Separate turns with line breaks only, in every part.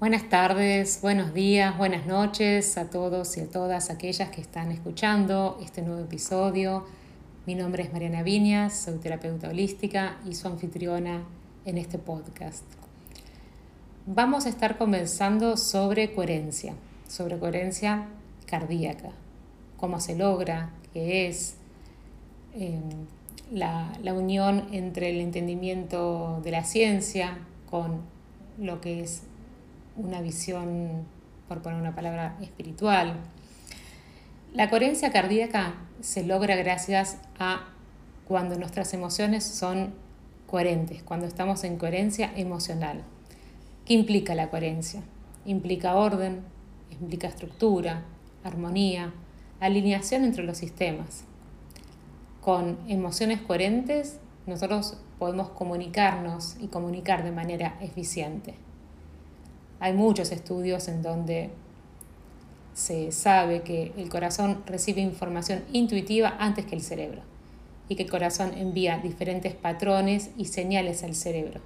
Buenas tardes, buenos días, buenas noches a todos y a todas aquellas que están escuchando este nuevo episodio. Mi nombre es Mariana Viñas, soy terapeuta holística y su anfitriona en este podcast. Vamos a estar conversando sobre coherencia, sobre coherencia cardíaca, cómo se logra, qué es em, la, la unión entre el entendimiento de la ciencia con lo que es una visión, por poner una palabra, espiritual. La coherencia cardíaca se logra gracias a cuando nuestras emociones son coherentes, cuando estamos en coherencia emocional. ¿Qué implica la coherencia? Implica orden, implica estructura, armonía, alineación entre los sistemas. Con emociones coherentes nosotros podemos comunicarnos y comunicar de manera eficiente. Hay muchos estudios en donde se sabe que el corazón recibe información intuitiva antes que el cerebro y que el corazón envía diferentes patrones y señales al cerebro.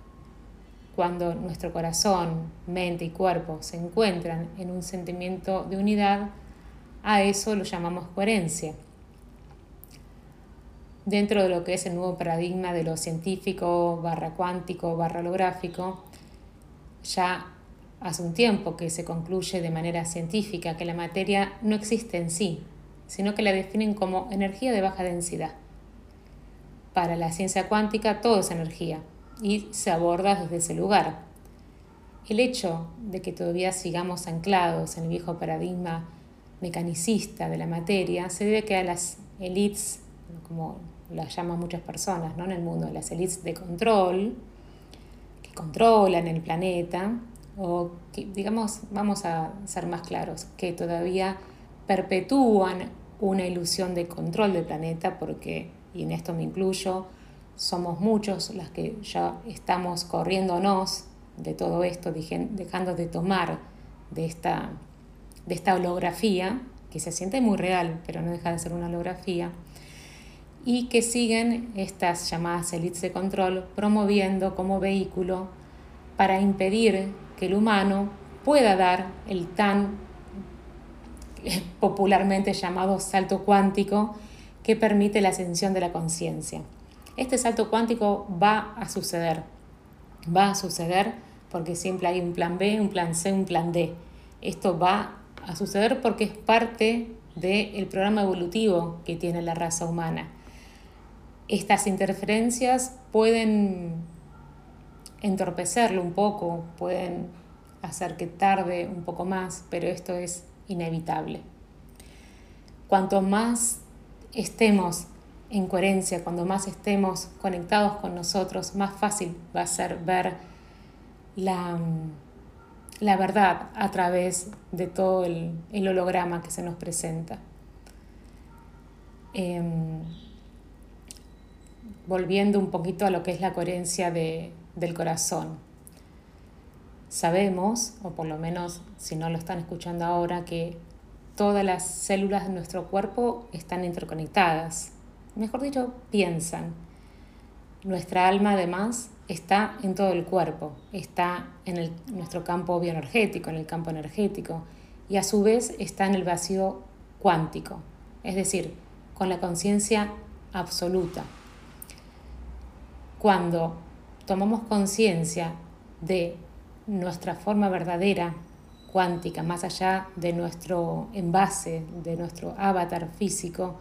Cuando nuestro corazón, mente y cuerpo se encuentran en un sentimiento de unidad, a eso lo llamamos coherencia. Dentro de lo que es el nuevo paradigma de lo científico, barra cuántico, barra holográfico, ya hace un tiempo que se concluye de manera científica que la materia no existe en sí, sino que la definen como energía de baja densidad. Para la ciencia cuántica todo es energía y se aborda desde ese lugar. El hecho de que todavía sigamos anclados en el viejo paradigma mecanicista de la materia se debe que a las élites, como las llaman muchas personas ¿no? en el mundo, las élites de control, que controlan el planeta, o que, digamos, vamos a ser más claros, que todavía perpetúan una ilusión de control del planeta, porque, y en esto me incluyo, somos muchos las que ya estamos corriéndonos de todo esto, dejando de tomar de esta, de esta holografía, que se siente muy real, pero no deja de ser una holografía, y que siguen estas llamadas élites de control promoviendo como vehículo para impedir que el humano pueda dar el tan popularmente llamado salto cuántico que permite la ascensión de la conciencia. Este salto cuántico va a suceder, va a suceder porque siempre hay un plan B, un plan C, un plan D. Esto va a suceder porque es parte del programa evolutivo que tiene la raza humana. Estas interferencias pueden entorpecerlo un poco, pueden hacer que tarde un poco más, pero esto es inevitable. Cuanto más estemos en coherencia, cuando más estemos conectados con nosotros, más fácil va a ser ver la, la verdad a través de todo el, holograma que se nos presenta. Em, volviendo un poquito a lo que es la coherencia de, del corazón. Sabemos, o por lo menos si no lo están escuchando ahora, que todas las células de nuestro cuerpo están interconectadas. Mejor dicho, piensan. Nuestra alma además está en todo el cuerpo, está en nuestro campo bioenergético, en el campo energético, y a su vez está en el vacío cuántico, es decir, con la conciencia absoluta. Cuando tomamos conciencia de nuestra forma verdadera, cuántica, más allá de nuestro envase, de nuestro avatar físico,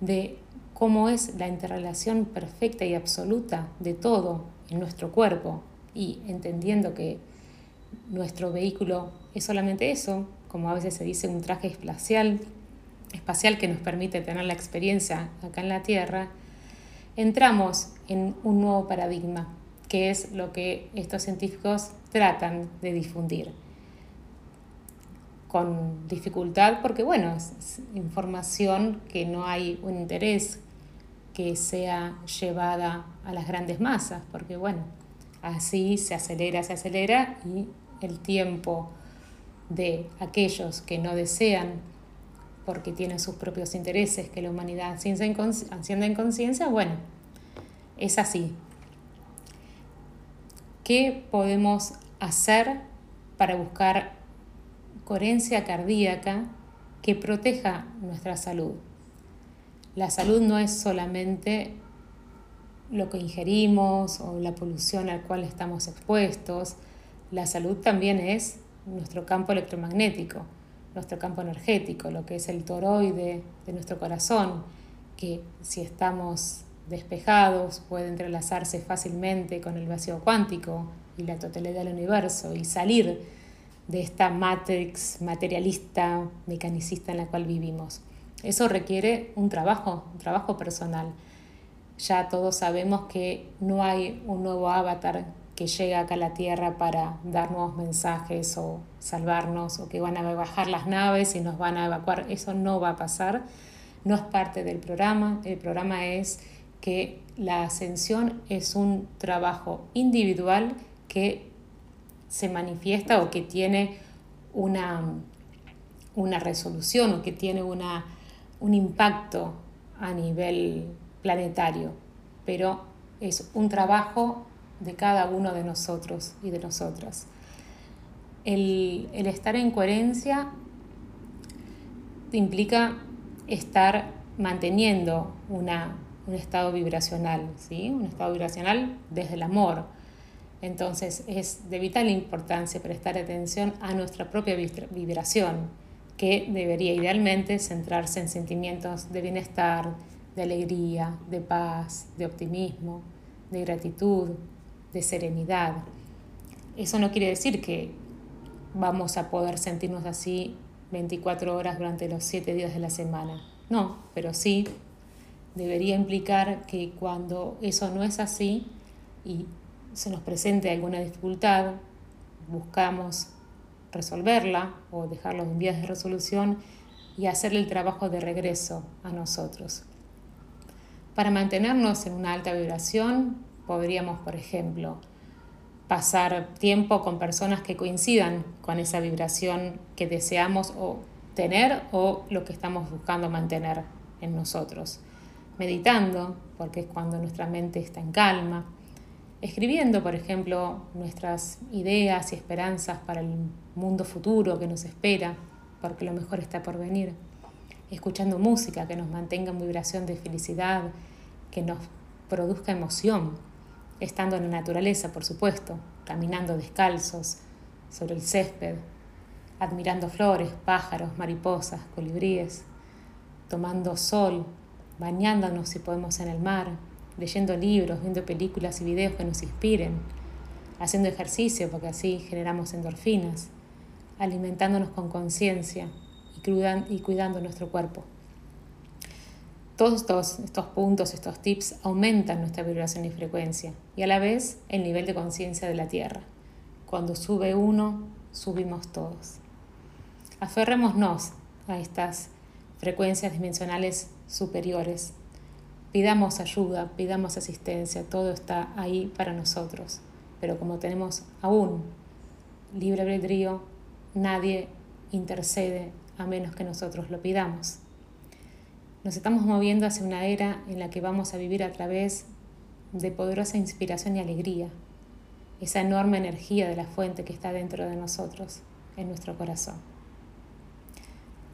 de cómo es la interrelación perfecta y absoluta de todo en nuestro cuerpo y entendiendo que nuestro vehículo es solamente eso, como a veces se dice un traje espacial, que nos permite tener la experiencia acá en la Tierra, entramos en un nuevo paradigma, que es lo que estos científicos tratan de difundir. Con dificultad porque, bueno, es información que no hay un interés que sea llevada a las grandes masas, porque, bueno, así se acelera, se acelera y el tiempo de aquellos que no desean porque tienen sus propios intereses, que la humanidad encienda en conciencia, bueno, es así. ¿Qué podemos hacer para buscar coherencia cardíaca que proteja nuestra salud. La salud no es solamente lo que ingerimos o la polución al cual estamos expuestos. La salud también es nuestro campo electromagnético, nuestro campo energético, lo que es el toroide de nuestro corazón, que si estamos despejados puede entrelazarse fácilmente con el vacío cuántico y la totalidad del universo y salir de esta matrix materialista, mecanicista en la cual vivimos. Eso requiere un trabajo, un trabajo personal. Ya todos sabemos que no hay un nuevo avatar que llega acá a la Tierra para dar nuevos mensajes o salvarnos o que van a bajar las naves y nos van a evacuar. Eso no va a pasar. No es parte del programa. El programa es que la ascensión es un trabajo individual que se manifiesta o que tiene una, una resolución o que tiene una, un impacto a nivel planetario, pero es un trabajo de cada uno de nosotros y de nosotras. El, el estar en coherencia implica estar manteniendo una, un estado vibracional, ¿sí? un estado vibracional desde el amor. Entonces es de vital importancia prestar atención a nuestra propia vibración, que debería idealmente centrarse en sentimientos de bienestar, de alegría, de paz, de optimismo, de gratitud, de serenidad. Eso no quiere decir que vamos a poder sentirnos así 24 horas durante los 7 días de la semana. No, pero sí debería implicar que cuando eso no es así y se nos presente alguna dificultad, buscamos resolverla o dejarlo en vías de resolución y hacerle el trabajo de regreso a nosotros. Para mantenernos en una alta vibración, podríamos, por ejemplo, pasar tiempo con personas que coincidan con esa vibración que deseamos o tener o lo que estamos buscando mantener en nosotros meditando, porque es cuando nuestra mente está en calma, escribiendo, por ejemplo, nuestras ideas y esperanzas para el mundo futuro que nos espera, porque lo mejor está por venir, escuchando música que nos mantenga en vibración de felicidad, que nos produzca emoción, estando en la naturaleza, por supuesto, caminando descalzos sobre el césped, admirando flores, pájaros, mariposas, colibríes, tomando sol bañándonos si podemos en el mar, leyendo libros, viendo películas y videos que nos inspiren, haciendo ejercicio porque así generamos endorfinas, alimentándonos con conciencia y, cuidando nuestro cuerpo. Todos estos, estos puntos, estos tips aumentan nuestra vibración y frecuencia y a la vez el nivel de conciencia de la Tierra. Cuando sube uno, subimos todos. Aferrémonos a estas frecuencias dimensionales superiores. Pidamos ayuda, pidamos asistencia, todo está ahí para nosotros. Pero como tenemos aún libre albedrío, nadie intercede a menos que nosotros lo pidamos. Nos estamos moviendo hacia una era en la que vamos a vivir a través de poderosa inspiración y alegría, esa enorme energía de la fuente que está dentro de nosotros, en nuestro corazón.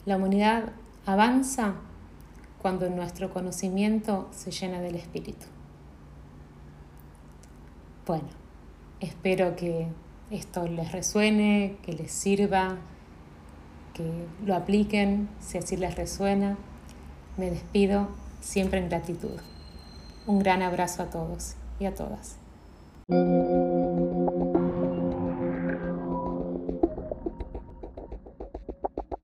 La humanidad avanza cuando nuestro conocimiento se llena del espíritu. Bueno, espero que esto les resuene, que les sirva, que lo apliquen si así les resuena. Me despido siempre en gratitud. Un gran abrazo a todos y a todas.